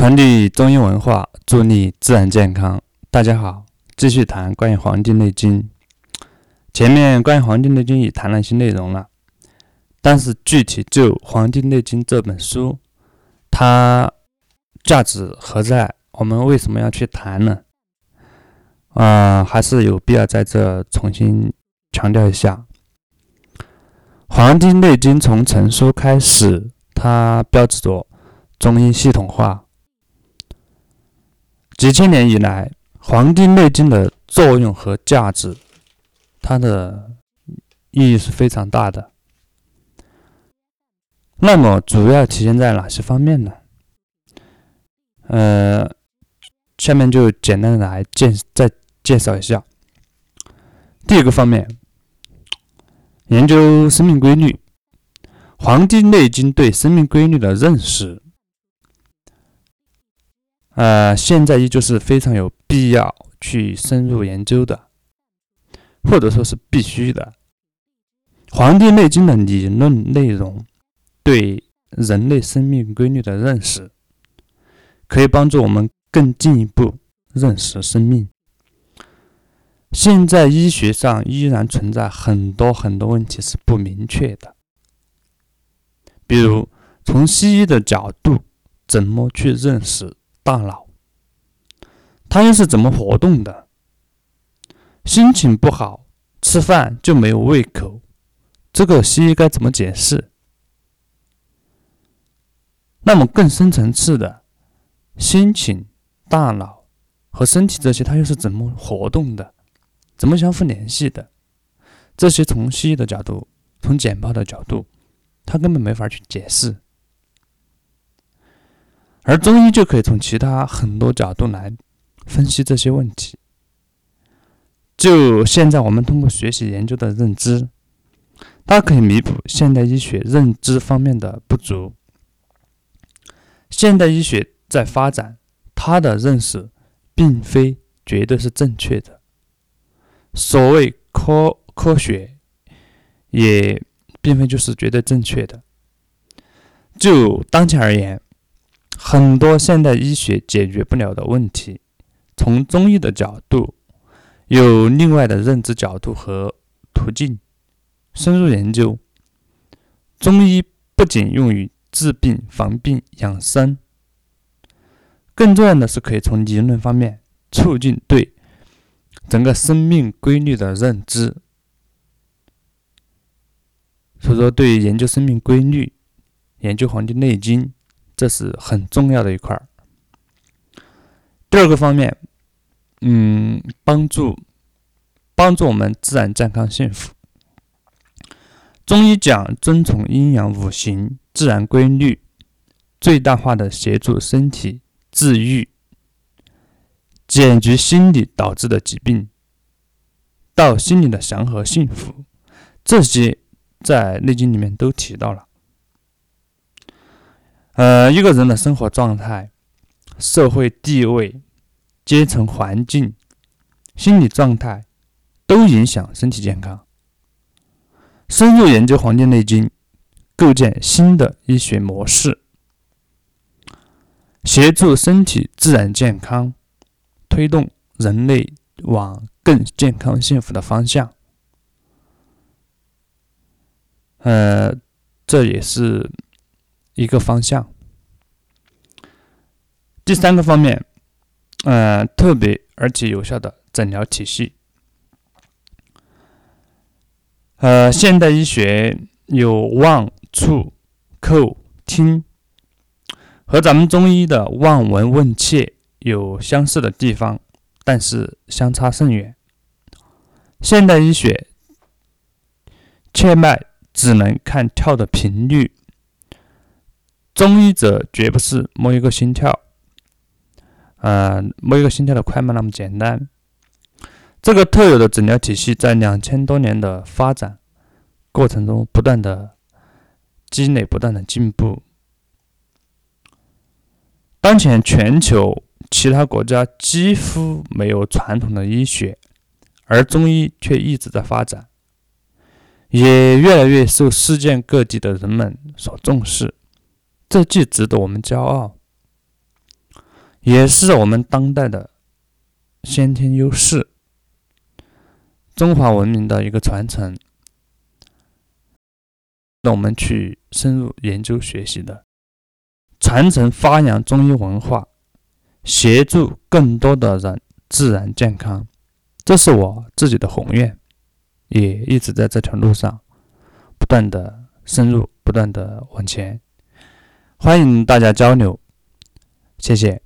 传递中医文化，助力自然健康。大家好，继续谈关于《黄帝内经》。前面关于《黄帝内经》已谈了一些内容了，但是具体就《黄帝内经》这本书，它价值何在？我们为什么要去谈呢？啊，还是有必要在这重新强调一下，《黄帝内经》从成书开始，它标志着中医系统化。几千年以来，《黄帝内经》的作用和价值，它的意义是非常大的。那么，主要体现在哪些方面呢？呃，下面就简单的来介再介绍一下。第一个方面，研究生命规律，《黄帝内经》对生命规律的认识。呃，现在依旧是非常有必要去深入研究的，或者说是必须的。《黄帝内经》的理论内容对人类生命规律的认识，可以帮助我们更进一步认识生命。现在医学上依然存在很多很多问题是不明确的，比如从西医的角度，怎么去认识？大脑，它又是怎么活动的？心情不好，吃饭就没有胃口，这个西医该怎么解释？那么更深层次的，心情、大脑和身体这些，它又是怎么活动的？怎么相互联系的？这些从西医的角度，从简报的角度，它根本没法去解释。而中医就可以从其他很多角度来分析这些问题。就现在我们通过学习研究的认知，它可以弥补现代医学认知方面的不足。现代医学在发展，它的认识并非绝对是正确的。所谓科科学，也并非就是绝对正确的。就当前而言。很多现代医学解决不了的问题，从中医的角度有另外的认知角度和途径，深入研究。中医不仅用于治病、防病、养生，更重要的是可以从理论方面促进对整个生命规律的认知。所以说，对于研究生命规律、研究《黄帝内经》。这是很重要的一块儿。第二个方面，嗯，帮助帮助我们自然健康幸福。中医讲遵从阴阳五行自然规律，最大化的协助身体治愈，解决心理导致的疾病，到心理的祥和幸福，这些在《内经》里面都提到了。呃，一个人的生活状态、社会地位、阶层、环境、心理状态，都影响身体健康。深入研究《黄帝内经》，构建新的医学模式，协助身体自然健康，推动人类往更健康幸福的方向。呃，这也是。一个方向。第三个方面，呃，特别而且有效的诊疗体系。呃，现代医学有望、触、叩、听，和咱们中医的望、闻、问、切有相似的地方，但是相差甚远。现代医学切脉只能看跳的频率。中医者绝不是摸一个心跳，呃，摸一个心跳的快慢那么简单。这个特有的诊疗体系在两千多年的发展过程中不断的积累、不断的进步。当前全球其他国家几乎没有传统的医学，而中医却一直在发展，也越来越受世界各地的人们所重视。这既值得我们骄傲，也是我们当代的先天优势，中华文明的一个传承，让我们去深入研究学习的，传承发扬中医文化，协助更多的人自然健康，这是我自己的宏愿，也一直在这条路上不断的深入，不断的往前，欢迎大家交流，谢谢。